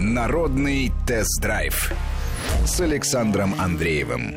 Народный тест-драйв с Александром Андреевым.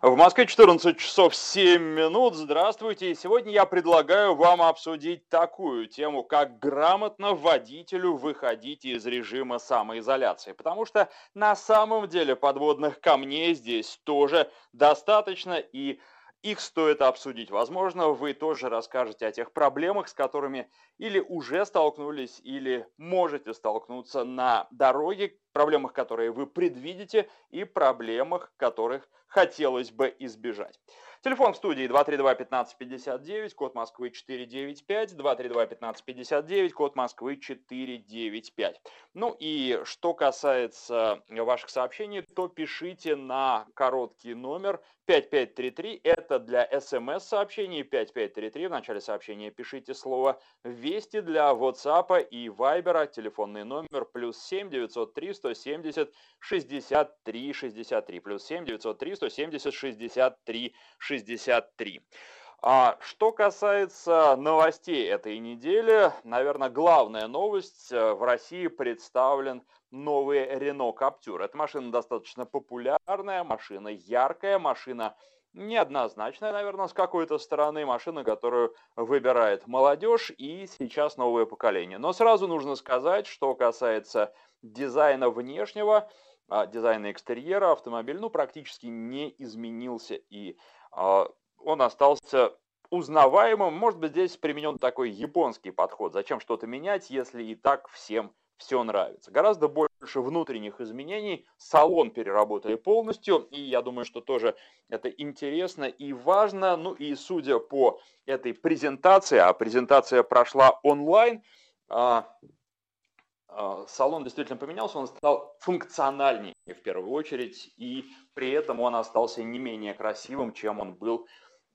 В Москве 14 часов 7 минут. Здравствуйте. сегодня я предлагаю вам обсудить такую тему, как грамотно водителю выходить из режима самоизоляции. Потому что на самом деле подводных камней здесь тоже достаточно и их стоит обсудить. Возможно, вы тоже расскажете о тех проблемах, с которыми или уже столкнулись, или можете столкнуться на дороге, проблемах, которые вы предвидите, и проблемах, которых хотелось бы избежать. Телефон в студии 232-1559, код Москвы 495, 232-1559, код Москвы 495. Ну и что касается ваших сообщений, то пишите на короткий номер 5533, это для смс-сообщений 5533, в начале сообщения пишите слово «Вести» для WhatsApp и Viber, телефонный номер плюс 7 903 170 63 63, плюс 7 903 170 63 63. 63. А что касается новостей этой недели, наверное, главная новость. Э, в России представлен новый Renault Captur. Эта машина достаточно популярная, машина яркая, машина неоднозначная, наверное, с какой-то стороны, машина, которую выбирает молодежь и сейчас новое поколение. Но сразу нужно сказать, что касается дизайна внешнего, а, дизайна экстерьера, автомобиль ну, практически не изменился и а, он остался узнаваемым. Может быть, здесь применен такой японский подход. Зачем что-то менять, если и так всем все нравится. Гораздо больше внутренних изменений. Салон переработали полностью. И я думаю, что тоже это интересно и важно. Ну и судя по этой презентации, а презентация прошла онлайн, а, салон действительно поменялся, он стал функциональнее в первую очередь, и при этом он остался не менее красивым, чем он был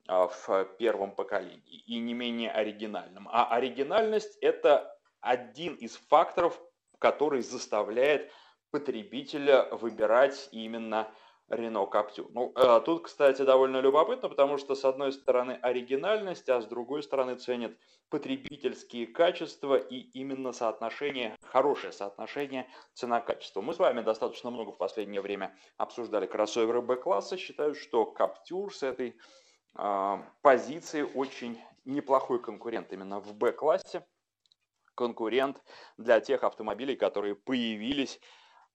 а, в первом поколении, и не менее оригинальным. А оригинальность – это один из факторов, который заставляет потребителя выбирать именно Рено Каптю. Ну, э, тут, кстати, довольно любопытно, потому что с одной стороны оригинальность, а с другой стороны ценят потребительские качества и именно соотношение, хорошее соотношение цена-качество. Мы с вами достаточно много в последнее время обсуждали кроссоверы Б-класса. Считаю, что Каптюр с этой э, позиции очень неплохой конкурент именно в Б-классе. Конкурент для тех автомобилей, которые появились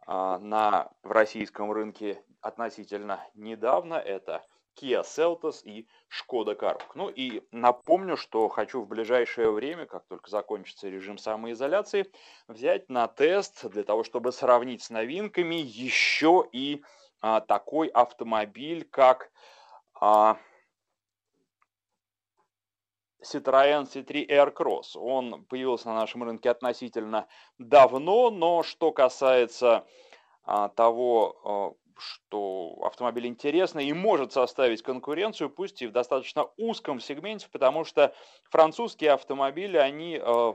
а, на, в российском рынке относительно недавно. Это Kia Seltos и Skoda Karoq. Ну и напомню, что хочу в ближайшее время, как только закончится режим самоизоляции, взять на тест для того, чтобы сравнить с новинками еще и а, такой автомобиль, как а, Citroën C3 Aircross. Он появился на нашем рынке относительно давно, но что касается а, того, а, что автомобиль интересный и может составить конкуренцию, пусть и в достаточно узком сегменте, потому что французские автомобили, они а,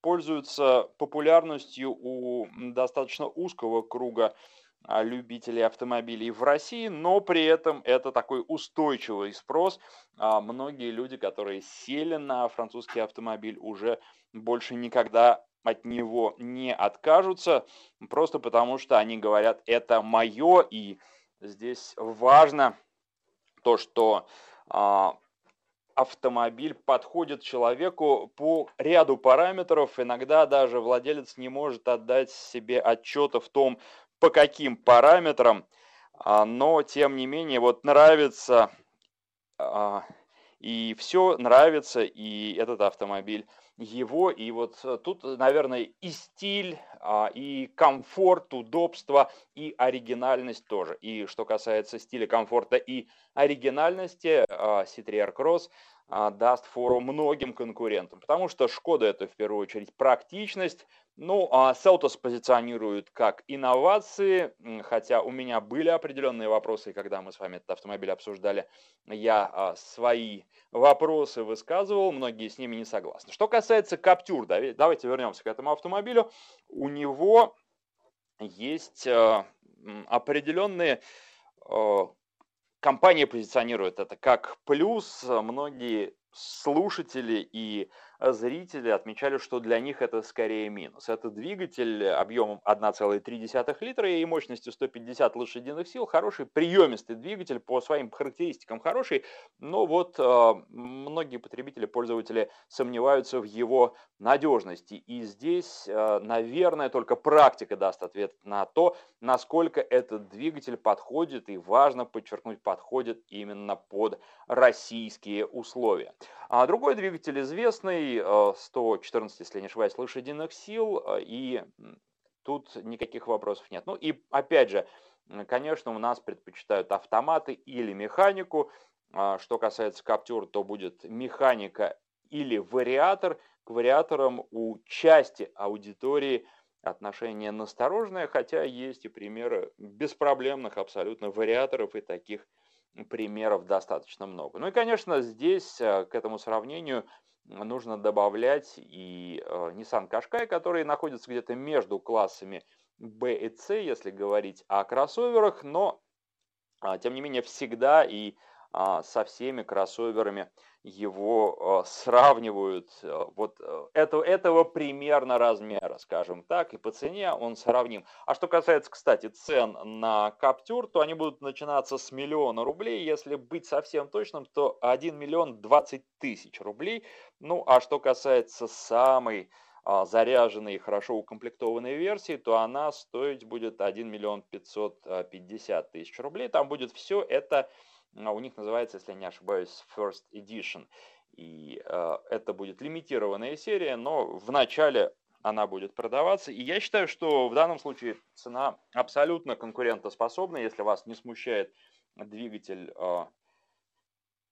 пользуются популярностью у достаточно узкого круга а, любителей автомобилей в России, но при этом это такой устойчивый спрос. А многие люди, которые сели на французский автомобиль, уже больше никогда от него не откажутся, просто потому что они говорят, это мое, и здесь важно то, что а, автомобиль подходит человеку по ряду параметров. Иногда даже владелец не может отдать себе отчета в том, по каким параметрам, а, но тем не менее вот нравится а, и все нравится, и этот автомобиль его, и вот тут, наверное, и стиль, а, и комфорт, удобство, и оригинальность тоже. И что касается стиля, комфорта и оригинальности, C3 Cross даст фору многим конкурентам, потому что Шкода это в первую очередь практичность, ну, а Селтос позиционирует как инновации, хотя у меня были определенные вопросы, когда мы с вами этот автомобиль обсуждали, я а, свои вопросы высказывал, многие с ними не согласны. Что касается Каптюр, давайте вернемся к этому автомобилю. У него есть а, определенные а, компания позиционирует это как плюс. Многие слушатели и зрители отмечали, что для них это скорее минус. Это двигатель объемом 1,3 литра и мощностью 150 лошадиных сил. Хороший приемистый двигатель, по своим характеристикам хороший, но вот э, многие потребители, пользователи сомневаются в его надежности. И здесь, э, наверное, только практика даст ответ на то, насколько этот двигатель подходит, и важно подчеркнуть, подходит именно под российские условия. А другой двигатель известный, 114, э, если не ошибаюсь, лошадиных сил, э, и тут никаких вопросов нет. Ну и опять же, конечно, у нас предпочитают автоматы или механику. А что касается Captur, то будет механика или вариатор. К вариаторам у части аудитории отношение насторожное, хотя есть и примеры беспроблемных абсолютно вариаторов и таких примеров достаточно много. Ну и, конечно, здесь к этому сравнению нужно добавлять и э, Nissan Qashqai, который находится где-то между классами B и C, если говорить о кроссоверах, но, а, тем не менее, всегда и со всеми кроссоверами его э, сравнивают э, вот э, это, этого примерно размера, скажем так, и по цене он сравним. А что касается, кстати, цен на Каптюр, то они будут начинаться с миллиона рублей, если быть совсем точным, то 1 миллион 20 тысяч рублей. Ну, а что касается самой заряженной и хорошо укомплектованной версии, то она стоить будет 1 миллион 550 тысяч рублей. Там будет все это а у них называется, если я не ошибаюсь, First Edition. И э, это будет лимитированная серия, но в начале она будет продаваться. И я считаю, что в данном случае цена абсолютно конкурентоспособна, если вас не смущает двигатель э,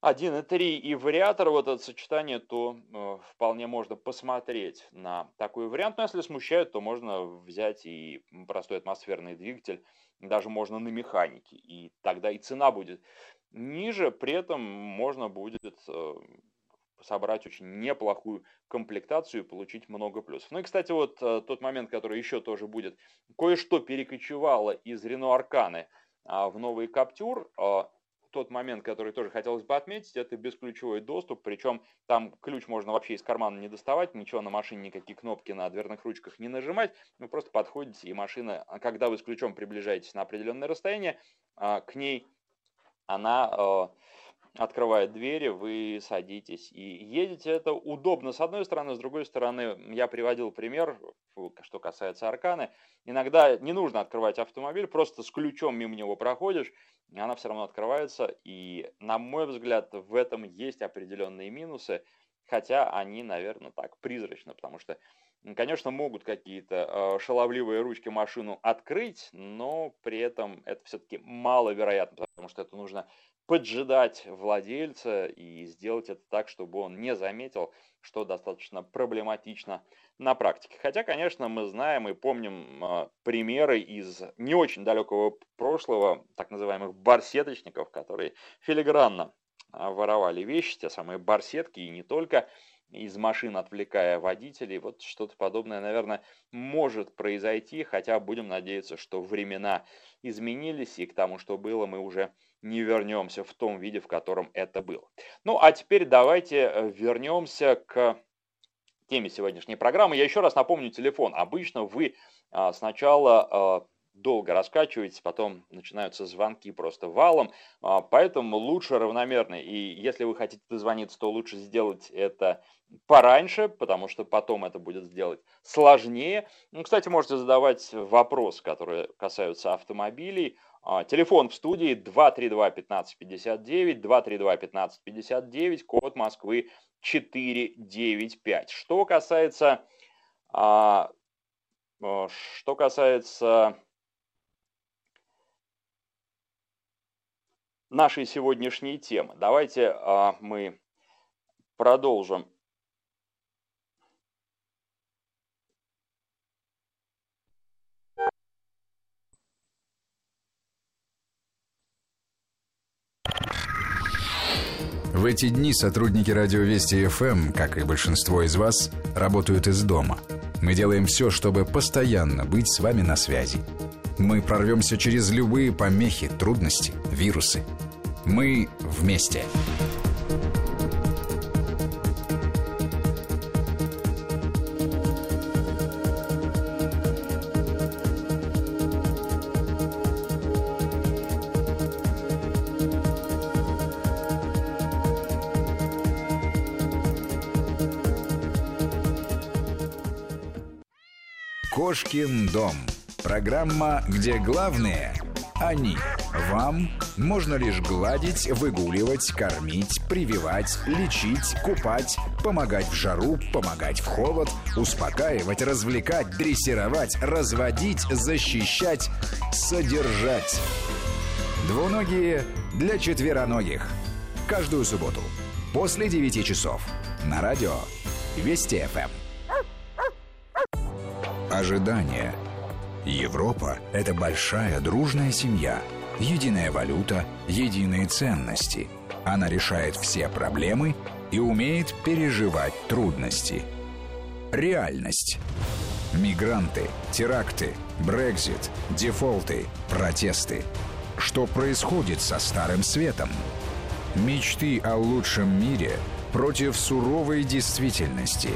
1.3 и вариатор, вот это сочетание, то э, вполне можно посмотреть на такой вариант. Но если смущает, то можно взять и простой атмосферный двигатель, даже можно на механике. И тогда и цена будет ниже, при этом можно будет э, собрать очень неплохую комплектацию и получить много плюсов. Ну и, кстати, вот э, тот момент, который еще тоже будет. Кое-что перекочевало из Renault Арканы в новый Каптюр. А, тот момент, который тоже хотелось бы отметить, это бесключевой доступ, причем там ключ можно вообще из кармана не доставать, ничего на машине, никакие кнопки на дверных ручках не нажимать, вы просто подходите, и машина, когда вы с ключом приближаетесь на определенное расстояние, а, к ней она э, открывает двери, вы садитесь и едете. Это удобно с одной стороны, с другой стороны, я приводил пример, что касается Арканы. Иногда не нужно открывать автомобиль, просто с ключом мимо него проходишь, и она все равно открывается. И, на мой взгляд, в этом есть определенные минусы, хотя они, наверное, так призрачно, потому что Конечно, могут какие-то э, шаловливые ручки машину открыть, но при этом это все-таки маловероятно, потому что это нужно поджидать владельца и сделать это так, чтобы он не заметил, что достаточно проблематично на практике. Хотя, конечно, мы знаем и помним э, примеры из не очень далекого прошлого, так называемых барсеточников, которые филигранно э, воровали вещи, те самые барсетки и не только – из машин отвлекая водителей. Вот что-то подобное, наверное, может произойти, хотя будем надеяться, что времена изменились, и к тому, что было, мы уже не вернемся в том виде, в котором это было. Ну, а теперь давайте э, вернемся к теме сегодняшней программы. Я еще раз напомню телефон. Обычно вы а, сначала а, долго раскачиваетесь, потом начинаются звонки просто валом, а, поэтому лучше равномерно. И если вы хотите дозвониться, то лучше сделать это пораньше, потому что потом это будет сделать сложнее. Ну, кстати, можете задавать вопросы, которые касаются автомобилей. А, телефон в студии 232-1559, 232-1559, код Москвы 495. Что касается, а, что касается нашей сегодняшней темы, давайте а, мы продолжим В эти дни сотрудники радио Вести ФМ, как и большинство из вас, работают из дома. Мы делаем все, чтобы постоянно быть с вами на связи. Мы прорвемся через любые помехи, трудности, вирусы. Мы вместе. Кошкин дом. Программа, где главные – они. Вам можно лишь гладить, выгуливать, кормить, прививать, лечить, купать, помогать в жару, помогать в холод, успокаивать, развлекать, дрессировать, разводить, защищать, содержать. Двуногие для четвероногих. Каждую субботу после 9 часов на радио Вести ФМ. Ожидание. Европа – это большая дружная семья. Единая валюта, единые ценности. Она решает все проблемы и умеет переживать трудности. Реальность. Мигранты, теракты, Брекзит, дефолты, протесты – что происходит со Старым Светом. Мечты о лучшем мире против суровой действительности.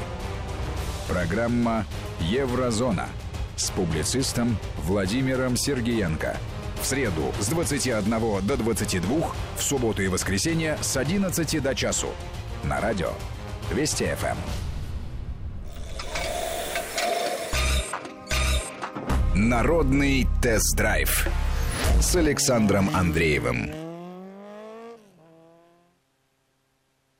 Программа «Еврозона» с публицистом Владимиром Сергеенко. В среду с 21 до 22, в субботу и воскресенье с 11 до часу. На радио Вести ФМ. Народный тест-драйв с Александром Андреевым.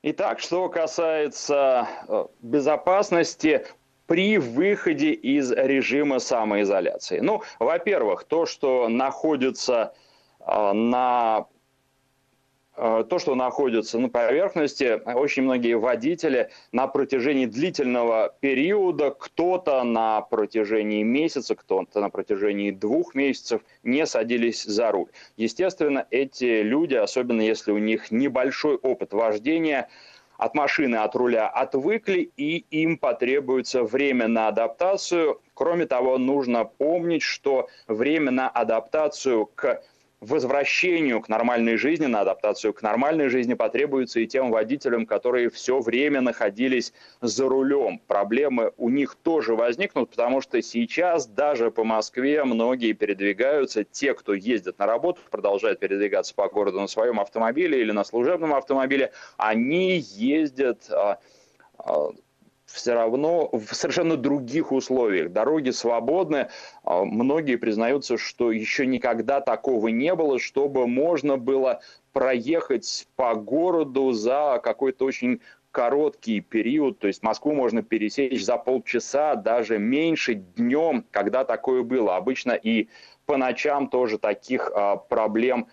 Итак, что касается э, безопасности при выходе из режима самоизоляции. Ну, во-первых, то, что находится э, на Э, то, что находится на поверхности, очень многие водители на протяжении длительного периода, кто-то на протяжении месяца, кто-то на протяжении двух месяцев не садились за руль. Естественно, эти люди, особенно если у них небольшой опыт вождения, от машины, от руля отвыкли, и им потребуется время на адаптацию. Кроме того, нужно помнить, что время на адаптацию к возвращению к нормальной жизни, на адаптацию к нормальной жизни потребуется и тем водителям, которые все время находились за рулем. Проблемы у них тоже возникнут, потому что сейчас даже по Москве многие передвигаются, те, кто ездит на работу, продолжают передвигаться по городу на своем автомобиле или на служебном автомобиле, они ездят а, а, все равно в совершенно других условиях. Дороги свободны. А, многие признаются, что еще никогда такого не было, чтобы можно было проехать по городу за какой-то очень короткий период, то есть Москву можно пересечь за полчаса, даже меньше днем, когда такое было. Обычно и по ночам тоже таких а, проблем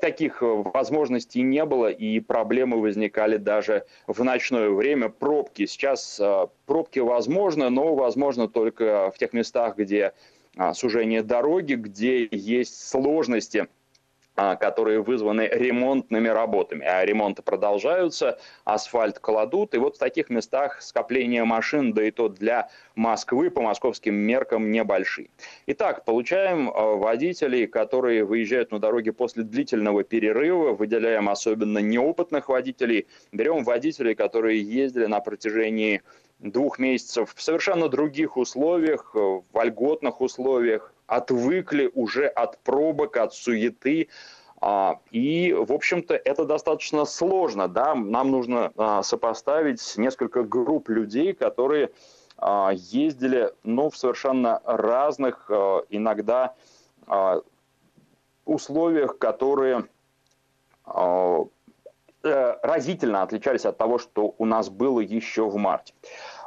таких э, возможностей не было, и проблемы возникали даже в ночное время. Пробки сейчас, а, пробки возможны, но возможно только в тех местах, где а, сужение дороги, где есть сложности – а, которые вызваны ремонтными работами. А ремонты продолжаются, асфальт кладут, и вот в таких местах скопление машин, да и то для Москвы по московским меркам небольшие. Итак, получаем а, водителей, которые выезжают на дороге после длительного перерыва, выделяем особенно неопытных водителей, берем водителей, которые ездили на протяжении двух месяцев в совершенно других условиях, в вольготных условиях, отвыкли уже от пробок, от суеты. А, и, в общем-то, это достаточно сложно. Да? Нам нужно а, сопоставить несколько групп людей, которые а, ездили ну, в совершенно разных, иногда условиях, которые э, разительно отличались от того, что у нас было еще в марте.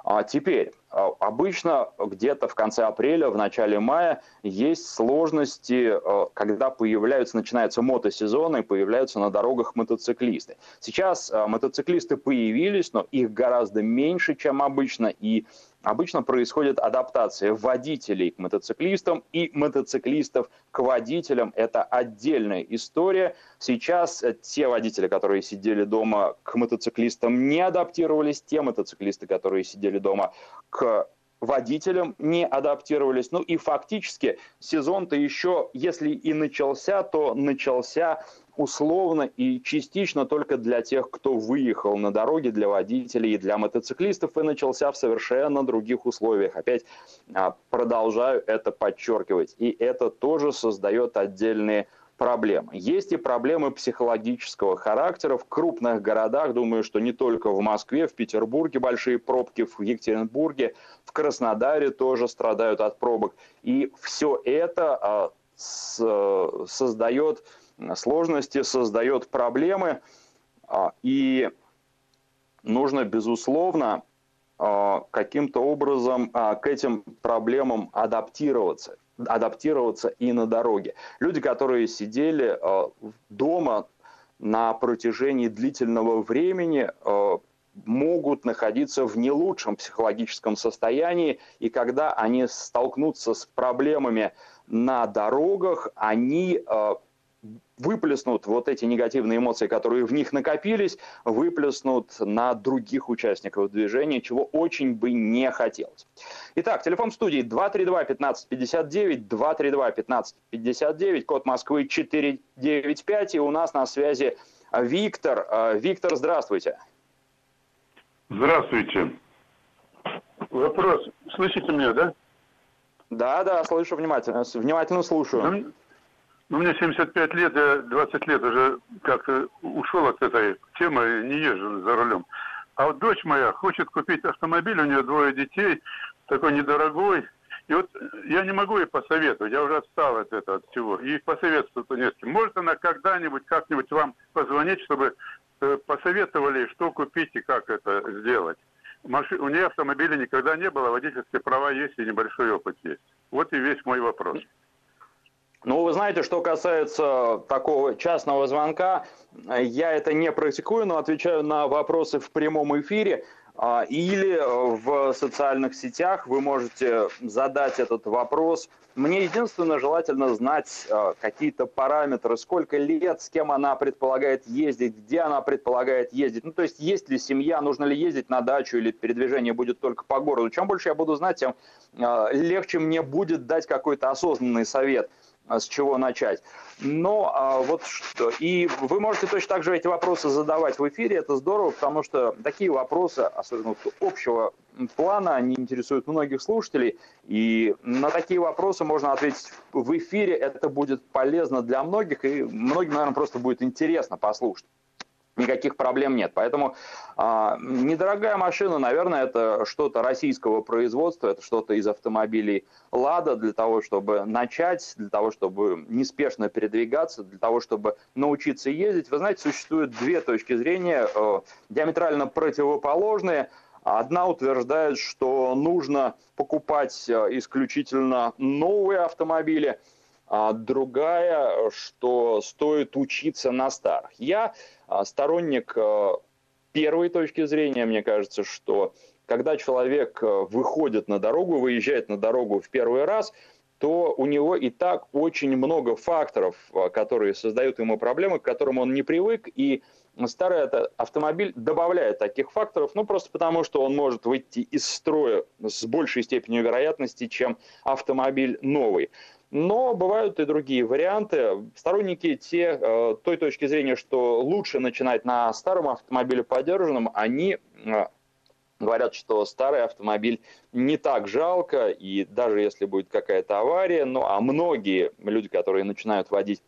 А теперь, обычно где-то в конце апреля, в начале мая есть сложности, а, когда появляются, начинается мотосезон и появляются на дорогах мотоциклисты. Сейчас а, мотоциклисты появились, но их гораздо меньше, чем обычно, и обычно происходит адаптация водителей к мотоциклистам и мотоциклистов к водителям. Это отдельная история. Сейчас те водители, которые сидели дома к мотоциклистам, не адаптировались. Те мотоциклисты, которые сидели дома к водителям не адаптировались. Ну и фактически сезон-то еще, если и начался, то начался условно и частично только для тех, кто выехал на дороге, для водителей и для мотоциклистов, и начался в совершенно других условиях. Опять а, продолжаю это подчеркивать. И это тоже создает отдельные проблемы. Есть и проблемы психологического характера. В крупных городах, думаю, что не только в Москве, в Петербурге большие пробки, в Екатеринбурге, в Краснодаре тоже страдают от пробок. И все это а, создает сложности, создает проблемы. А, и нужно, безусловно, а, каким-то образом к этим проблемам адаптироваться адаптироваться и на дороге. Люди, которые сидели дома на протяжении длительного времени, могут находиться в не лучшем психологическом состоянии, и когда они столкнутся с проблемами на дорогах, они выплеснут вот эти негативные эмоции, которые в них накопились, выплеснут на других участников движения, чего очень бы не хотелось. Итак, телефон студии 232-1559, 232-1559, код Москвы 495, и у нас на связи Виктор. Э, Виктор, здравствуйте. Здравствуйте. Вопрос. Слышите меня, да? Да, да, слышу внимательно. Внимательно слушаю. Ну, мне 75 лет, я 20 лет уже как-то ушел от этой темы, не езжу за рулем. А вот дочь моя хочет купить автомобиль, у нее двое детей, такой недорогой. И вот я не могу ей посоветовать, я уже отстал от этого от всего. И посоветовать не с кем. Может она когда-нибудь, как-нибудь вам позвонить, чтобы э, посоветовали, что купить и как это сделать. Маши... У нее автомобиля никогда не было, водительские права есть и небольшой опыт есть. Вот и весь мой вопрос. Ну, вы знаете, что касается такого частного звонка, я это не практикую, но отвечаю на вопросы в прямом эфире. А, или в социальных сетях вы можете задать этот вопрос. Мне единственное желательно знать а, какие-то параметры, сколько лет, с кем она предполагает ездить, где она предполагает ездить. Ну, то есть, есть ли семья, нужно ли ездить на дачу или передвижение будет только по городу. Чем больше я буду знать, тем а, легче мне будет дать какой-то осознанный совет – с чего начать. Но а, вот что. И вы можете точно так же эти вопросы задавать в эфире, это здорово, потому что такие вопросы, особенно общего плана, они интересуют многих слушателей, и на такие вопросы можно ответить в эфире, это будет полезно для многих, и многим, наверное, просто будет интересно послушать никаких проблем нет. Поэтому а, недорогая машина, наверное, это что-то российского производства, это что-то из автомобилей «Лада» для того, чтобы начать, для того, чтобы неспешно передвигаться, для того, чтобы научиться ездить. Вы знаете, существуют две точки зрения, э, диаметрально противоположные. Одна утверждает, что нужно покупать э, исключительно новые автомобили, а другая, что стоит учиться на старых. Я а, сторонник э, первой точки зрения, мне кажется, что когда человек э, выходит на дорогу, выезжает на дорогу в первый раз, то у него и так очень много факторов, которые создают ему проблемы, к которым он не привык, и старый автомобиль добавляет таких факторов, ну просто потому, что он может выйти из строя с большей степенью вероятности, чем автомобиль новый. Но бывают и другие варианты. Сторонники те, э, той точки зрения, что лучше начинать на старом автомобиле подержанном, они э, говорят, что старый автомобиль не так жалко, и даже если будет какая-то авария, ну а многие люди, которые начинают водить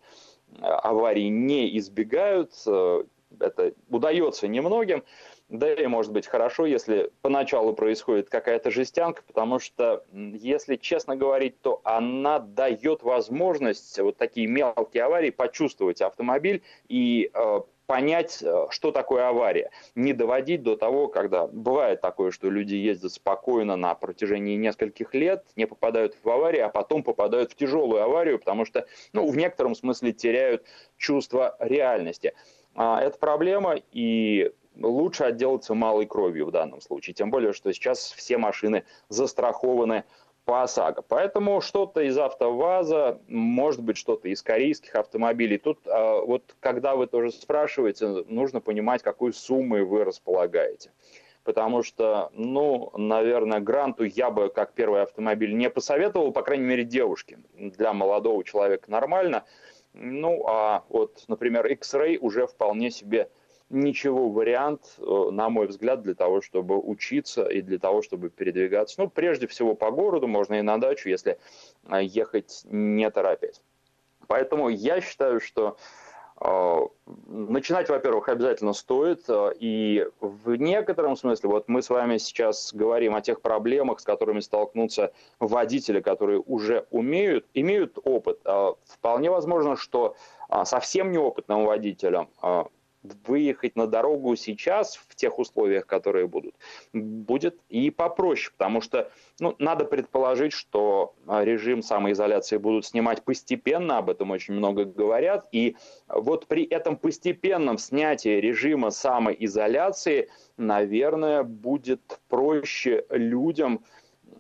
э, аварии, не избегают, это удается немногим, да и может быть хорошо, если поначалу происходит какая-то жестянка, потому что, если честно говорить, то она дает возможность вот такие мелкие аварии почувствовать автомобиль и э, понять, э, что такое авария. Не доводить до того, когда бывает такое, что люди ездят спокойно на протяжении нескольких лет, не попадают в аварию, а потом попадают в тяжелую аварию, потому что, ну, в некотором смысле теряют чувство реальности. А, это проблема, и лучше отделаться малой кровью в данном случае. Тем более, что сейчас все машины застрахованы по ОСАГО. Поэтому что-то из АвтоВАЗа, может быть, что-то из корейских автомобилей. Тут а, вот, когда вы тоже спрашиваете, нужно понимать, какой суммой вы располагаете. Потому что, ну, наверное, Гранту я бы как первый автомобиль не посоветовал, по крайней мере, девушке. Для молодого человека нормально. Ну, а вот, например, X-Ray уже вполне себе ничего вариант, э, на мой взгляд, для того, чтобы учиться и для того, чтобы передвигаться. Ну, прежде всего по городу, можно и на дачу, если э, ехать не торопясь. Поэтому я считаю, что э, начинать, во-первых, обязательно стоит, и в некотором смысле, вот мы с вами сейчас говорим о тех проблемах, с которыми столкнутся водители, которые уже умеют, имеют опыт. Вполне возможно, что совсем неопытным водителям выехать на дорогу сейчас в тех условиях, которые будут, будет и попроще, потому что ну, надо предположить, что а, режим самоизоляции будут снимать постепенно, об этом очень много говорят, и вот при этом постепенном снятии режима самоизоляции, наверное, будет проще людям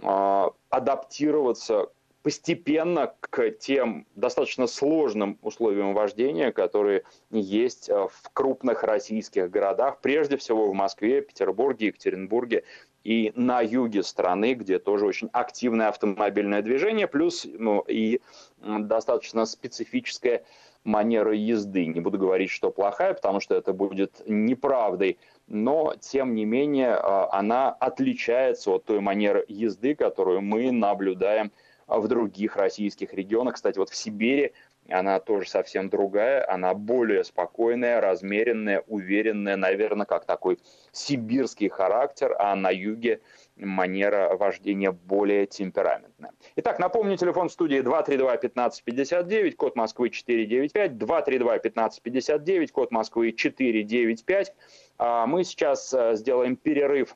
э, адаптироваться постепенно к тем достаточно сложным условиям вождения, которые есть э, в крупных российских городах, прежде всего в Москве, Петербурге, Екатеринбурге и на юге страны, где тоже очень активное автомобильное движение, плюс ну, и достаточно специфическая манера езды. Не буду говорить, что плохая, потому что это будет неправдой, но тем не менее э, она отличается от той манеры езды, которую мы наблюдаем в других российских регионах. Кстати, вот в Сибири она тоже совсем другая, она более спокойная, размеренная, уверенная, наверное, как такой сибирский характер, а на юге манера вождения более темпераментная. Итак, напомню, телефон в студии 232-1559, код Москвы 495, 232-1559, код Москвы 495. А мы сейчас э, сделаем перерыв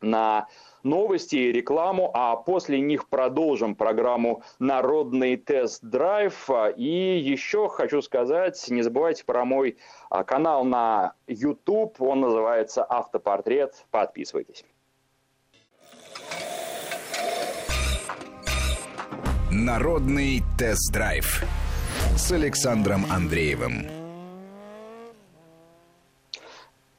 на новости и рекламу, а после них продолжим программу «Народный тест-драйв». И еще хочу сказать, не забывайте про мой а, канал на YouTube, он называется «Автопортрет». Подписывайтесь. Народный тест-драйв с Александром Андреевым.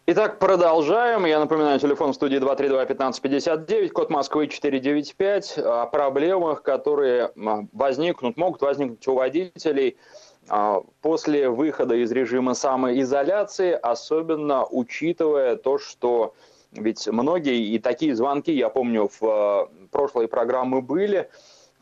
Итак, продолжаем. Я напоминаю, телефон в студии 232-1559, код Москвы 495. О проблемах, которые возникнут, могут возникнуть у водителей а, после выхода из режима самоизоляции, особенно учитывая то, что ведь многие, и такие звонки, я помню, в э, прошлой программы были,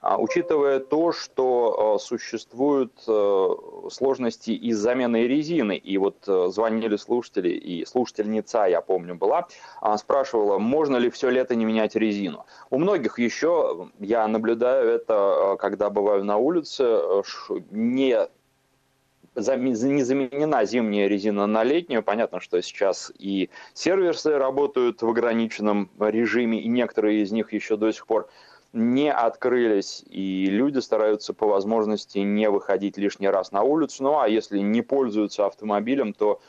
учитывая то, что э, существуют э, сложности из замены резины, и вот э, звонили слушатели, и слушательница, я помню, была, а, спрашивала, можно ли все лето не менять резину. У многих еще, я наблюдаю это, когда бываю на улице, не не заменена зимняя резина на летнюю. Понятно, что сейчас и сервисы работают в ограниченном режиме, и некоторые из них еще до сих пор не открылись, и люди стараются по возможности не выходить лишний раз на улицу. Ну а если не пользуются автомобилем, то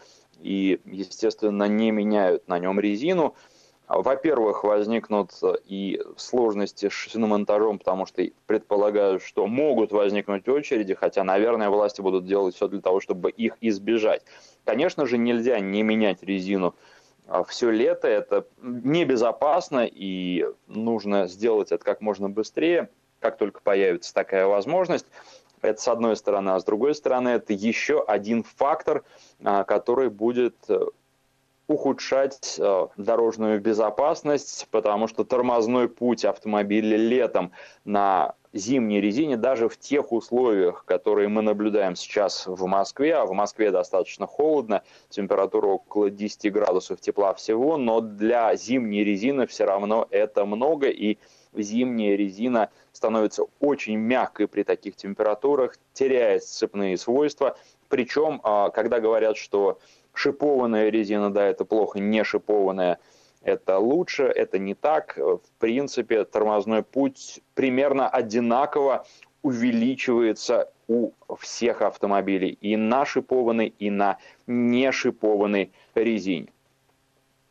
и, естественно, не меняют на нем резину. Во-первых, возникнут и сложности с шиномонтажом, потому что предполагаю, что могут возникнуть очереди, хотя, наверное, власти будут делать все для того, чтобы их избежать. Конечно же, нельзя не менять резину все лето. Это небезопасно, и нужно сделать это как можно быстрее, как только появится такая возможность. Это с одной стороны, а с другой стороны, это еще один фактор, а, который будет э, ухудшать э, дорожную безопасность, потому что тормозной путь автомобиля летом на зимней резине даже в тех условиях, которые мы наблюдаем сейчас в Москве, а в Москве достаточно холодно, температура около 10 градусов тепла всего, но для зимней резины все равно это много, и зимняя резина становится очень мягкой при таких температурах, теряет сцепные свойства, причем, а, когда говорят, что шипованная резина, да, это плохо, не шипованная – это лучше, это не так. В принципе, тормозной путь примерно одинаково увеличивается у всех автомобилей и на шипованной, и на не шипованной резине.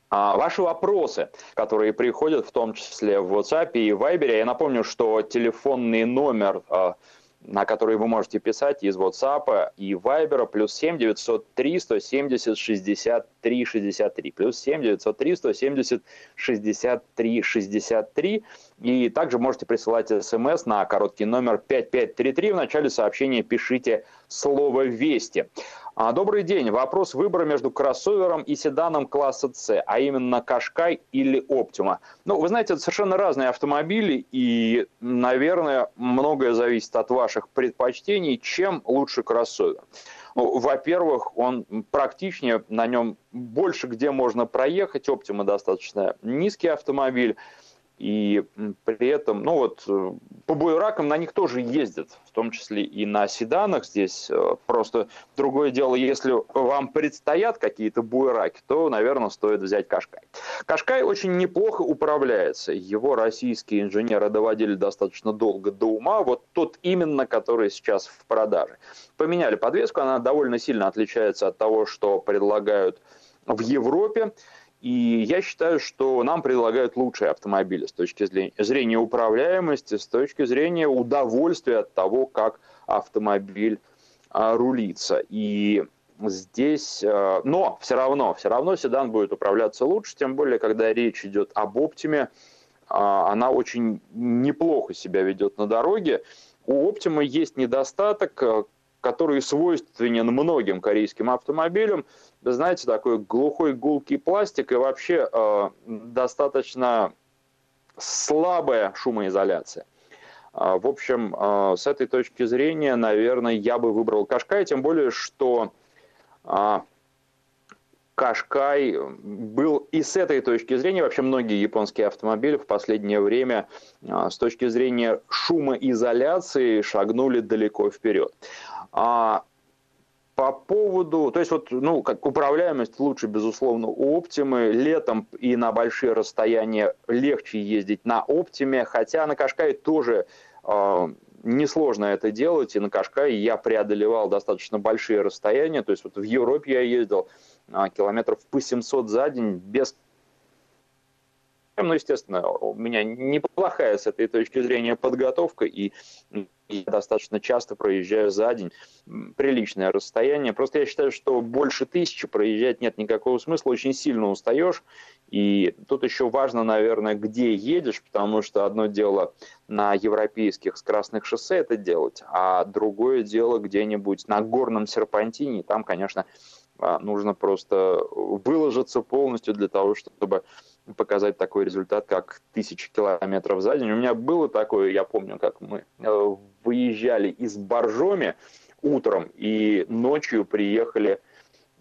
А ваши вопросы, которые приходят в том числе в WhatsApp и Viber, я напомню, что телефонный номер а, на которые вы можете писать из WhatsApp и Viber, плюс 7 903 170 63 63, плюс 7 903 170 63 63. И также можете присылать смс на короткий номер 5533. В начале сообщения пишите слово «Вести». А, добрый день. Вопрос выбора между кроссовером и седаном класса С, а именно Кашкай или Оптима. Ну, вы знаете, это совершенно разные автомобили, и, наверное, многое зависит от ваших предпочтений, чем лучше кроссовер. Ну, во-первых, он практичнее, на нем больше где можно проехать, Оптима достаточно низкий автомобиль, и при этом, ну вот, э, по буеракам на них тоже ездят, в том числе и на седанах здесь. Э, просто другое дело, если вам предстоят какие-то буераки, то, наверное, стоит взять Кашкай. Кашкай очень неплохо управляется. Его российские инженеры доводили достаточно долго до ума. Вот тот именно, который сейчас в продаже. Поменяли подвеску, она довольно сильно отличается от того, что предлагают в Европе. И я считаю, что нам предлагают лучшие автомобили с точки зрения управляемости, с точки зрения удовольствия от того, как автомобиль а, рулится. И здесь, а, но все равно, все равно седан будет управляться лучше, тем более, когда речь идет об оптиме, а, она очень неплохо себя ведет на дороге. У оптимы есть недостаток, который свойственен многим корейским автомобилям, знаете, такой глухой гулкий пластик и вообще э, достаточно слабая шумоизоляция. Э, в общем, э, с этой точки зрения, наверное, я бы выбрал Кашкай, тем более, что э, Кашкай был и с этой точки зрения, вообще многие японские автомобили в последнее время э, с точки зрения шумоизоляции шагнули далеко вперед. А по поводу, то есть вот, ну, как управляемость лучше, безусловно, у Оптимы. Летом и на большие расстояния легче ездить на Оптиме, хотя на Кашкае тоже э, несложно это делать, и на Кашкае я преодолевал достаточно большие расстояния, то есть вот в Европе я ездил э, километров по 700 за день без ну, естественно, у меня неплохая с этой точки зрения подготовка, и я достаточно часто проезжаю за день приличное расстояние. Просто я считаю, что больше тысячи проезжать нет никакого смысла, очень сильно устаешь. И тут еще важно, наверное, где едешь, потому что одно дело на европейских скоростных шоссе это делать, а другое дело где-нибудь на горном серпантине. Там, конечно, а, нужно просто выложиться полностью для того, чтобы показать такой результат, как тысячи километров за день. У меня было такое, я помню, как мы э, выезжали из Боржоми утром и ночью приехали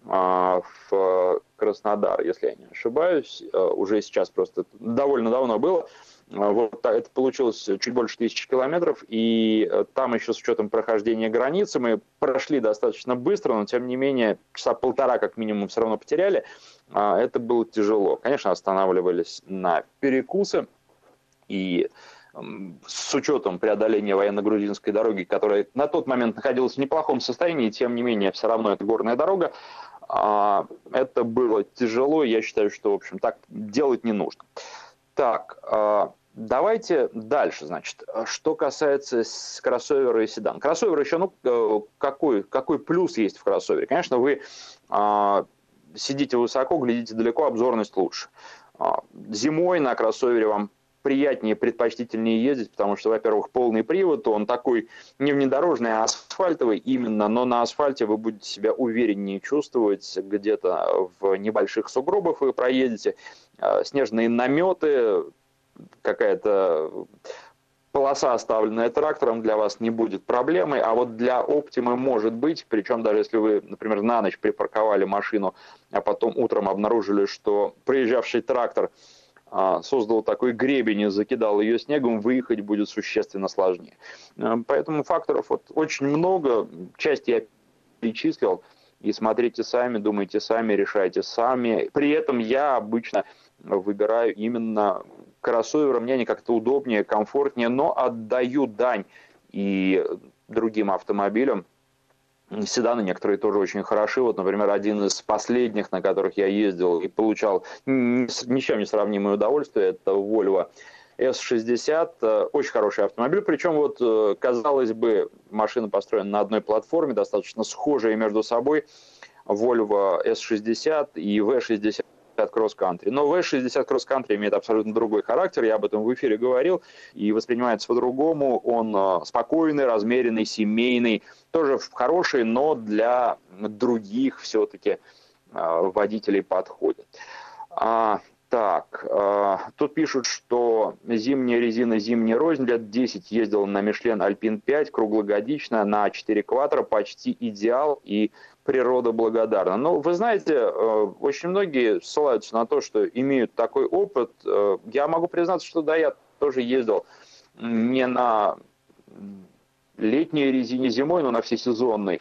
а, в Краснодар, если я не ошибаюсь. Э, уже сейчас просто довольно давно было. А, вот это получилось чуть больше тысячи километров, и э, там еще с учетом прохождения границы мы прошли достаточно быстро, но тем не менее часа полтора как минимум все равно потеряли. А, это было тяжело. Конечно, останавливались на перекусы, и с учетом преодоления военно-грузинской дороги, которая на тот момент находилась в неплохом состоянии, тем не менее, все равно это горная дорога, а, это было тяжело, я считаю, что, в общем, так делать не нужно. Так, Давайте дальше, значит, что касается кроссовера и седан. Кроссовер еще, ну, э, какой, какой плюс есть в кроссовере? Конечно, вы а, сидите высоко, глядите далеко, обзорность лучше. А, зимой на кроссовере вам приятнее, предпочтительнее ездить, потому что, во-первых, полный привод, он такой не внедорожный, а асфальтовый именно, но на асфальте вы будете себя увереннее чувствовать, где-то в небольших сугробах вы проедете, а, снежные наметы, какая-то полоса, оставленная трактором, для вас не будет проблемой, а вот для Оптимы может быть, причем даже если вы, например, на ночь припарковали машину, а потом утром обнаружили, что проезжавший трактор а, создал такой гребень и закидал ее снегом, выехать будет существенно сложнее. А, поэтому факторов вот очень много, часть я перечислил, и смотрите сами, думайте сами, решайте сами. При этом я обычно выбираю именно кроссоверы, мне они как-то удобнее, комфортнее, но отдаю дань и другим автомобилям. Седаны некоторые тоже очень хороши. Вот, например, один из последних, на которых я ездил и получал ни чем не сравнимое удовольствие, это Volvo S60. Очень хороший автомобиль. Причем, вот, э, казалось бы, машина построена на одной платформе, достаточно схожие между собой. Volvo S60 и V60 кросс-кантри. Но V60 кросс-кантри имеет абсолютно другой характер, я об этом в эфире говорил, и воспринимается по-другому. Он э, спокойный, размеренный, семейный, тоже хороший, но для других все-таки э, водителей подходит. А, так, э, тут пишут, что зимняя резина зимняя рознь, лет 10 ездил на Мишлен Альпин 5, круглогодично, на 4 квадра, почти идеал и природа благодарна. Но вы знаете, э, очень многие ссылаются на то, что имеют такой опыт. Э, я могу признаться, что да, я тоже ездил не на летней резине зимой, но на всесезонной.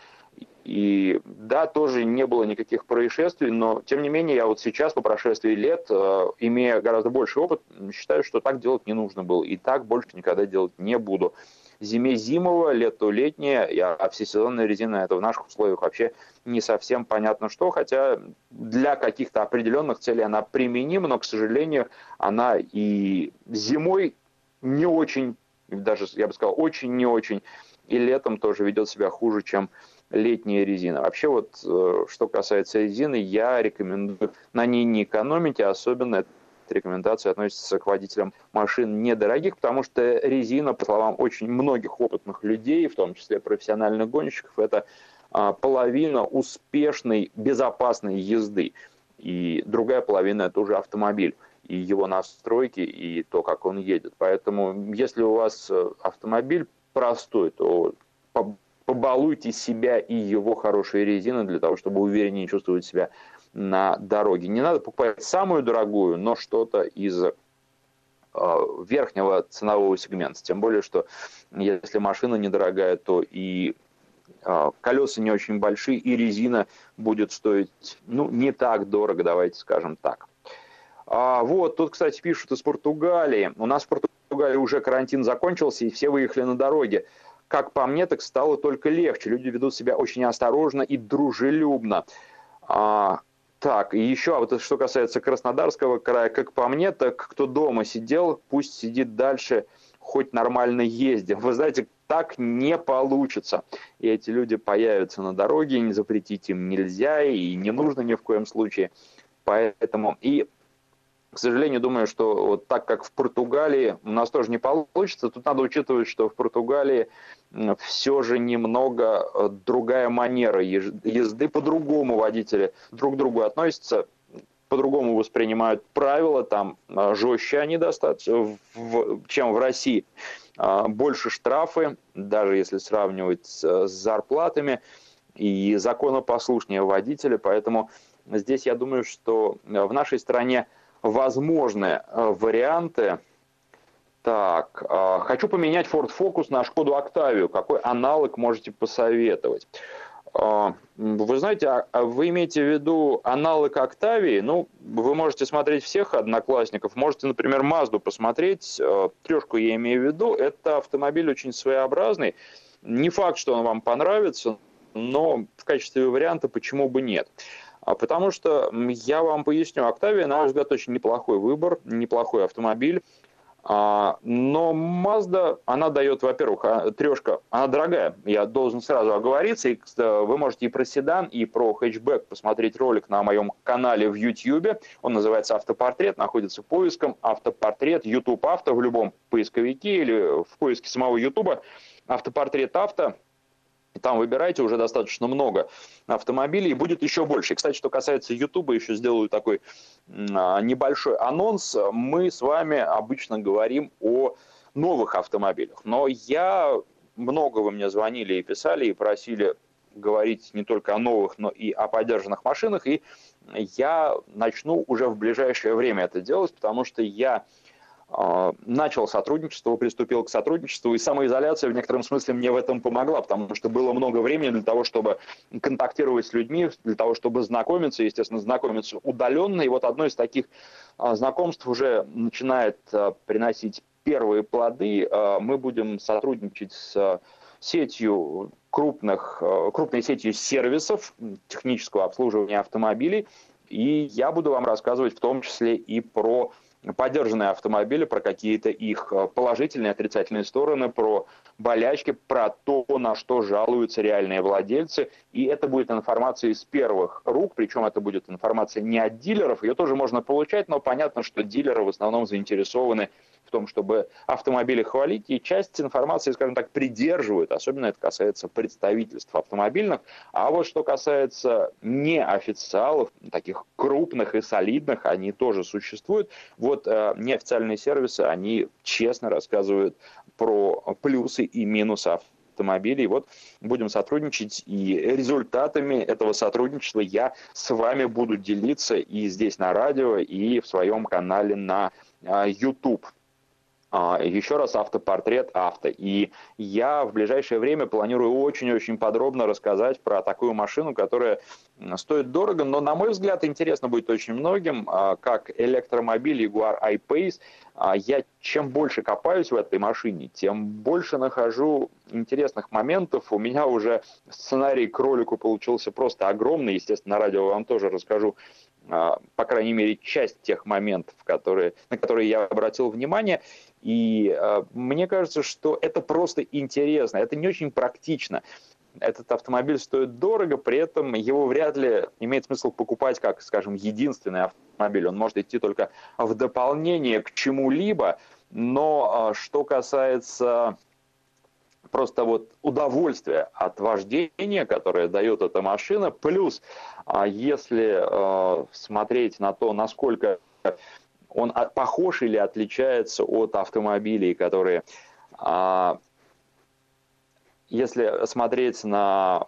И да, тоже не было никаких происшествий, но тем не менее я вот сейчас, по прошествии лет, э, имея гораздо больше опыт, считаю, что так делать не нужно было. И так больше никогда делать не буду. Зиме зимовая, лето летнее, а всесезонная резина это в наших условиях вообще не совсем понятно что, хотя для каких-то определенных целей она применима, но, к сожалению, она и зимой не очень, даже я бы сказал, очень не очень, и летом тоже ведет себя хуже, чем летняя резина. Вообще вот, э, что касается резины, я рекомендую на ней не экономить, а особенно эта рекомендация относится к водителям машин недорогих, потому что резина, по словам очень многих опытных людей, в том числе профессиональных гонщиков, это а, половина успешной, безопасной езды. И другая половина – это уже автомобиль и его настройки, и то, как он едет. Поэтому, если у вас э, автомобиль простой, то побалуйте себя и его хорошей резиной для того, чтобы увереннее чувствовать себя на дороге. Не надо покупать самую дорогую, но что-то из э, верхнего ценового сегмента. Тем более, что если машина недорогая, то и э, колеса не очень большие, и резина будет стоить ну, не так дорого, давайте скажем так. А, вот, тут, кстати, пишут из Португалии. У нас в Португалии уже карантин закончился, и все выехали на дороге как по мне, так стало только легче. Люди ведут себя очень осторожно и дружелюбно. А, так, и еще, а вот что касается Краснодарского края, как по мне, так кто дома сидел, пусть сидит дальше, хоть нормально ездим. Вы знаете, так не получится. И эти люди появятся на дороге, не запретить им нельзя, и не нужно ни в коем случае. Поэтому и к сожалению, думаю, что вот так как в Португалии у нас тоже не получится, тут надо учитывать, что в Португалии все же немного э, другая манера езды, по-другому водители друг к другу относятся, по-другому воспринимают правила, там э, жестче они достаточно, чем в России. А, больше штрафы, даже если сравнивать с зарплатами, и законопослушнее водители, поэтому здесь я думаю, что в нашей стране возможные э, варианты. Так, э, хочу поменять Ford Focus на Шкоду Octavia. Какой аналог можете посоветовать? Э, вы знаете, а, а вы имеете в виду аналог Octavia? Ну, вы можете смотреть всех одноклассников. Можете, например, Mazda посмотреть. Трешку я имею в виду. Это автомобиль очень своеобразный. Не факт, что он вам понравится, но в качестве варианта почему бы нет. А потому что, я вам поясню, Octavia, на мой взгляд, очень неплохой выбор, неплохой автомобиль. А, но Mazda, она дает, во-первых, а, трешка, она дорогая, я должен сразу оговориться, и вы можете и про седан, и про хэтчбэк посмотреть ролик на моем канале в YouTube, он называется «Автопортрет», находится поиском «Автопортрет», YouTube авто в любом поисковике или в поиске самого YouTube, «Автопортрет авто», там выбирайте уже достаточно много автомобилей, и будет еще больше. кстати, что касается YouTube, еще сделаю такой а, небольшой анонс. Мы с вами обычно говорим о новых автомобилях. Но я, много вы мне звонили и писали, и просили говорить не только о новых, но и о поддержанных машинах. И я начну уже в ближайшее время это делать, потому что я начал сотрудничество, приступил к сотрудничеству, и самоизоляция в некотором смысле мне в этом помогла, потому что было много времени для того, чтобы контактировать с людьми, для того, чтобы знакомиться, естественно, знакомиться удаленно, и вот одно из таких а, знакомств уже начинает а, приносить первые плоды. Мы будем сотрудничать с сетью крупных, крупной сетью сервисов технического обслуживания автомобилей, и я буду вам рассказывать в том числе и про поддержанные автомобили, про какие-то их э, положительные, отрицательные стороны, про болячки, про то, на что жалуются реальные владельцы. И это будет информация из первых рук, причем это будет информация не от дилеров, ее тоже можно получать, но понятно, что дилеры в основном заинтересованы в том, чтобы автомобили хвалить, и часть информации, скажем так, придерживают, особенно это касается представительств автомобильных, а вот что касается неофициалов, таких крупных и солидных, они тоже существуют, вот э, неофициальные сервисы, они честно рассказывают про плюсы и минусы автомобилей. Вот будем сотрудничать, и результатами этого сотрудничества я с вами буду делиться и здесь на радио, и в своем канале на а, YouTube. А, еще раз автопортрет авто. И я в ближайшее время планирую очень-очень подробно рассказать про такую машину, которая стоит дорого, но, на мой взгляд, интересно будет очень многим, а, как электромобиль Jaguar I-Pace. А, я чем больше копаюсь в этой машине, тем больше нахожу интересных моментов. У меня уже сценарий к ролику получился просто огромный. Естественно, на радио вам тоже расскажу по крайней мере, часть тех моментов, которые, на которые я обратил внимание. И мне кажется, что это просто интересно, это не очень практично. Этот автомобиль стоит дорого, при этом его вряд ли имеет смысл покупать как, скажем, единственный автомобиль. Он может идти только в дополнение к чему-либо. Но э, что касается просто вот удовольствия от вождения, которое дает эта машина, плюс а если э, смотреть на то, насколько он похож или отличается от автомобилей, которые а, если смотреть на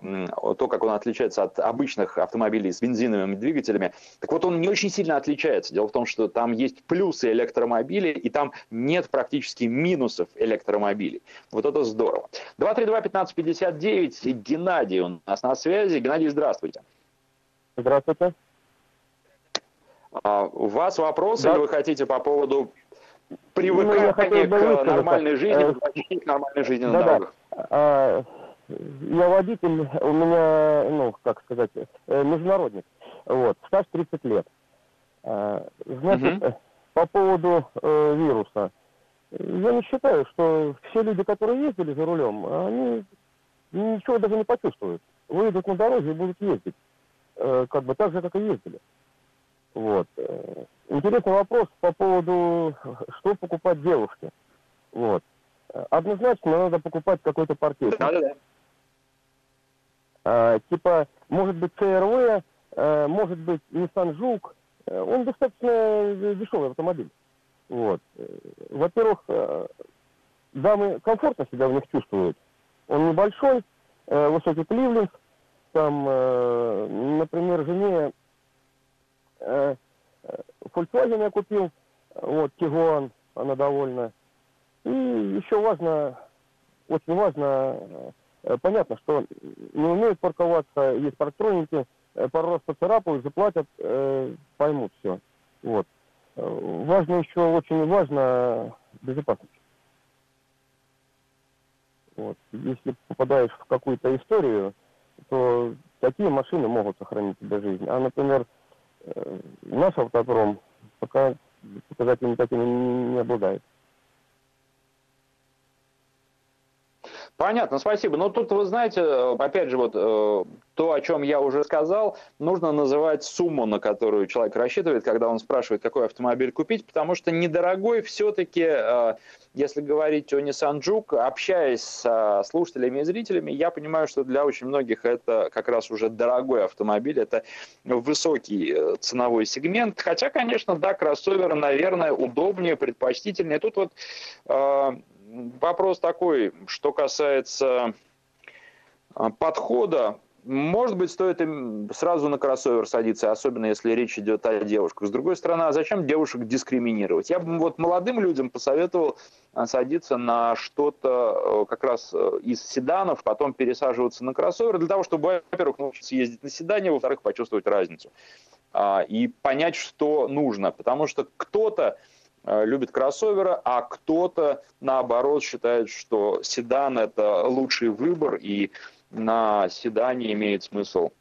то, как он отличается от обычных автомобилей с бензиновыми двигателями, так вот он не очень сильно отличается. Дело в том, что там есть плюсы электромобилей, и там нет практически минусов электромобилей. Вот это здорово. 232-1559, Геннадий у нас на связи. Геннадий, здравствуйте. Здравствуйте. А, у вас вопросы да. или вы хотите по поводу привыкания ну, к нормальной жизни, э, к нормальной жизни на дорогах? Да. А, я водитель, у меня, ну, как сказать, э, международник. Вот, стаж 30 лет. А, значит, угу. по поводу э, вируса. Я не считаю, что все люди, которые ездили за рулем, они ничего даже не почувствуют. Выйдут на дороге и будут ездить. Э, как бы так же, как и ездили. Вот. Интересный вопрос по поводу, что покупать девушке. Вот. Однозначно надо покупать какой-то паркет. Да, да, да. А, типа, может быть, ЦРВ, а, может быть, Nissan Жук. Он достаточно дешевый автомобиль. Вот. Во-первых, дамы комфортно себя в них чувствуют. Он небольшой, высокий кливленд. Там, например, жене Э, Volkswagen я купил, вот, Тигуан, она довольна. И еще важно, очень важно, э, понятно, что не умеют парковаться, есть парктроники, э, пару раз поцарапают, заплатят, поймут все. Вот. Важно еще, очень важно, безопасность. Вот. Если попадаешь в какую-то историю, то такие машины могут сохранить тебе жизнь. А, например, Э, наш автопром пока показателями такими не обладает. Понятно, спасибо. Но тут, вы знаете, опять же, вот э, то, о чем я уже сказал, нужно называть сумму, на которую человек рассчитывает, когда он спрашивает, какой автомобиль купить, потому что недорогой все-таки, э, если говорить о Nissan Juke, общаясь с слушателями и зрителями, я понимаю, что для очень многих это как раз уже дорогой автомобиль, это высокий э, ценовой сегмент, хотя, конечно, да, кроссовер, наверное, удобнее, предпочтительнее. Тут вот вопрос такой, что касается а, подхода, может быть, стоит им сразу на кроссовер садиться, особенно если речь идет о девушках. С другой стороны, а зачем девушек дискриминировать? Я бы вот молодым людям посоветовал а, садиться на что-то э, как раз э, из седанов, потом пересаживаться на кроссовер, для того, чтобы, во-первых, научиться ездить на седане, во-вторых, почувствовать разницу а, и понять, что нужно. Потому что кто-то любит кроссоверы, а кто-то, наоборот, считает, что седан – это лучший выбор, и на седане имеет смысл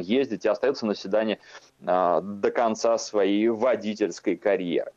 ездить и остается на седане до конца своей водительской карьеры.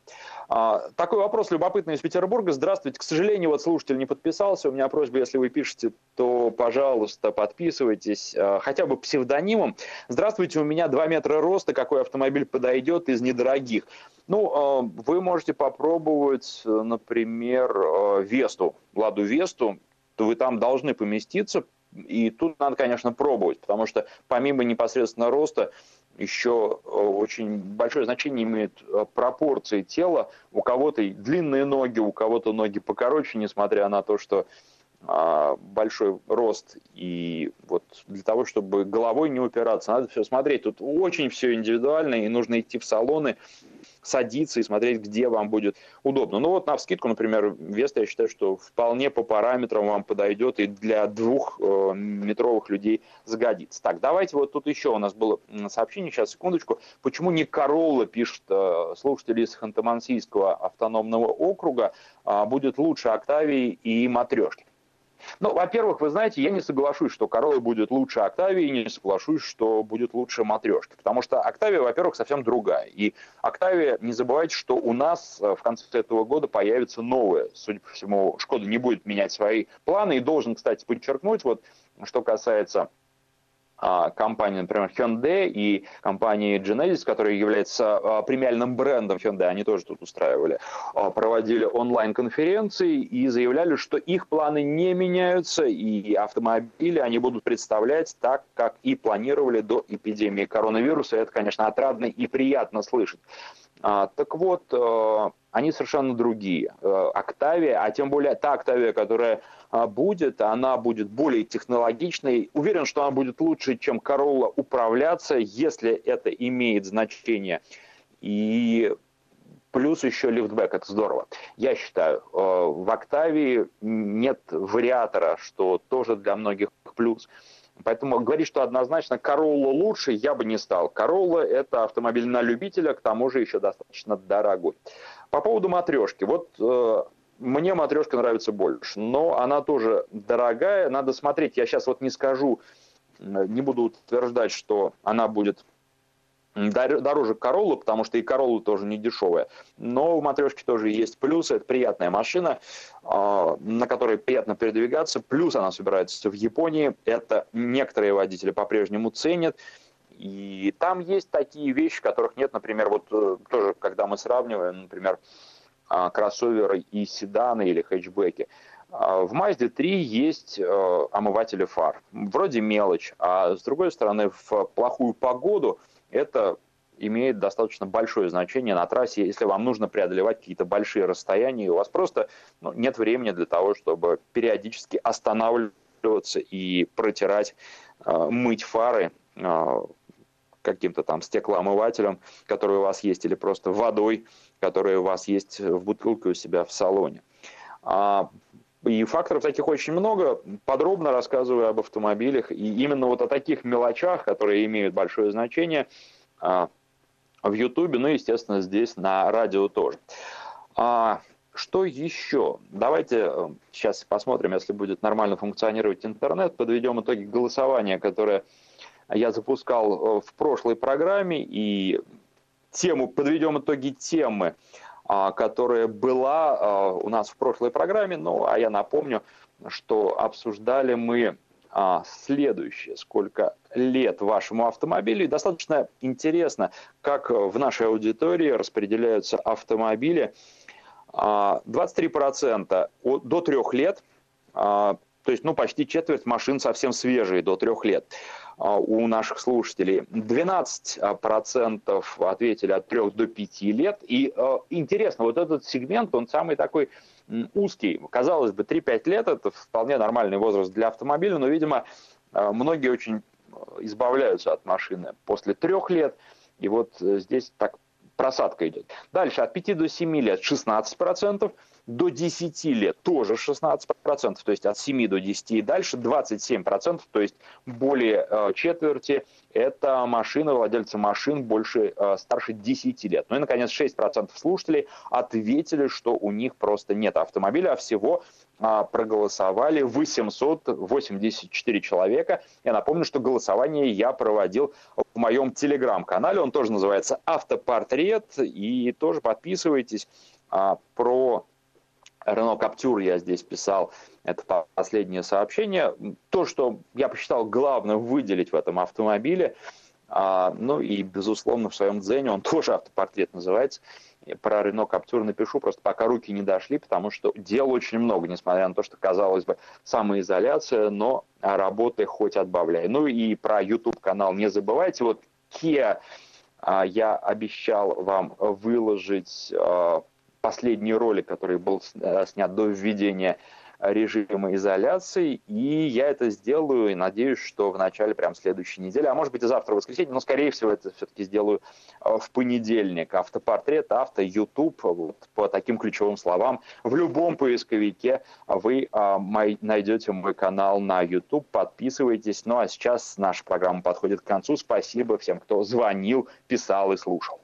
А, такой вопрос любопытный из Петербурга. Здравствуйте. К сожалению, вот слушатель не подписался. У меня просьба, если вы пишете, то, пожалуйста, подписывайтесь а, хотя бы псевдонимом. Здравствуйте, у меня 2 метра роста. Какой автомобиль подойдет из недорогих? Ну, а, вы можете попробовать, например, Весту, Ладу Весту. То вы там должны поместиться. И тут надо, конечно, пробовать, потому что помимо непосредственно роста, еще э, очень большое значение имеют э, пропорции тела. У кого-то длинные ноги, у кого-то ноги покороче, несмотря на то, что а, большой рост. И вот для того, чтобы головой не упираться, надо все смотреть. Тут очень все индивидуально, и нужно идти в салоны, садиться и смотреть, где вам будет удобно. Ну вот на вскидку, например, Веста, я считаю, что вполне по параметрам вам подойдет и для двухметровых людей сгодится. Так, давайте вот тут еще у нас было сообщение, сейчас, секундочку. Почему не Королла, пишет э, слушатель из Ханты-Мансийского автономного округа, а будет лучше Октавии и Матрешки? Ну, во-первых, вы знаете, я не соглашусь, что Королла будет лучше Октавии, не соглашусь, что будет лучше Матрешки, потому что Октавия, во-первых, совсем другая. И Октавия, не забывайте, что у нас э, в конце этого года появится новая. Судя по всему, Шкода не будет менять свои планы. И должен, кстати, подчеркнуть, вот что касается компании, например, Hyundai и компании Genesis, которая является а, премиальным брендом Hyundai, они тоже тут устраивали, а, проводили онлайн-конференции и заявляли, что их планы не меняются, и автомобили они будут представлять так, как и планировали до эпидемии коронавируса. Это, конечно, отрадно и приятно слышать. Так вот, они совершенно другие. Октавия, а тем более та Октавия, которая а, будет, она будет более технологичной. Уверен, что она будет лучше, чем Corolla управляться, если это имеет значение. И плюс еще лифтбэк, это здорово. Я считаю, э, в Октавии нет вариатора, что тоже для многих плюс. Поэтому говорить, что однозначно Corolla лучше, я бы не стал. Corolla – это автомобиль на любителя, к тому же еще достаточно дорогой. По поводу матрешки. Вот э, мне матрешка нравится больше, но она тоже дорогая, надо смотреть. Я сейчас вот не скажу, не буду утверждать, что она будет дороже Короллы, потому что и Королла тоже не дешевая. Но в матрешке тоже есть плюсы. Это приятная машина, а, на которой приятно передвигаться. Плюс она собирается в Японии. Это некоторые водители по-прежнему ценят. И там есть такие вещи, которых нет, например, вот э, тоже, когда мы сравниваем, например, кроссоверы и седаны или хэтчбеки. А, в Mazda 3 есть э, омыватели фар. Вроде мелочь, а с другой стороны, в плохую погоду это имеет достаточно большое значение на трассе, если вам нужно преодолевать какие-то большие расстояния, и у вас просто ну, нет времени для того, чтобы периодически останавливаться и протирать, э, мыть фары э, каким-то там стеклоомывателем, который у вас есть, или просто водой, которая у вас есть в бутылке у себя в салоне. А, и факторов таких очень много. Подробно рассказываю об автомобилях. И именно вот о таких мелочах, которые имеют большое значение а, в Ютубе, ну и, естественно, здесь на радио тоже. А, что еще? Давайте э, сейчас посмотрим, если будет нормально функционировать интернет, подведем итоги голосования, которое я запускал э, в прошлой программе, и тему, подведем итоги темы, а, которая была а, у нас в прошлой программе. Ну, а я напомню, что обсуждали мы а, следующее. Сколько лет вашему автомобилю. И достаточно интересно, как в нашей аудитории распределяются автомобили. 23% до трех лет, то есть ну, почти четверть машин совсем свежие до трех лет. А, у наших слушателей. 12% ответили от 3 до 5 лет. И а, интересно, вот этот сегмент, он самый такой узкий. Казалось бы, 3-5 лет – это вполне нормальный возраст для автомобиля, но, видимо, а, многие очень избавляются от машины после трех лет. И вот э, здесь так просадка идет. Дальше от 5 до 7 лет 16%, до 10 лет тоже 16%, то есть от 7 до 10 и дальше 27%, то есть более э, четверти это машины, владельцы машин больше, э, старше 10 лет. Ну и, наконец, 6% слушателей ответили, что у них просто нет автомобиля, а всего а, проголосовали 884 человека. Я напомню, что голосование я проводил в моем телеграм-канале. Он тоже называется «Автопортрет». И тоже подписывайтесь. А, про Рено Каптюр я здесь писал, это последнее сообщение. То, что я посчитал главным выделить в этом автомобиле, а, ну и, безусловно, в своем дзене, он тоже автопортрет называется, про Рено Каптюр напишу, просто пока руки не дошли, потому что дел очень много, несмотря на то, что, казалось бы, самоизоляция, но работы хоть отбавляй. Ну и про YouTube-канал не забывайте. Вот Kia а, я обещал вам выложить а, последний ролик, который был э, снят до введения режима изоляции, и я это сделаю, и надеюсь, что в начале прям следующей недели, а может быть и завтра, в воскресенье, но, скорее всего, это все-таки сделаю э, в понедельник. Автопортрет, авто, YouTube, вот по таким ключевым словам. В любом поисковике вы а, найдете мой канал на YouTube, подписывайтесь. Ну а сейчас наша программа подходит к концу. Спасибо всем, кто звонил, писал и слушал.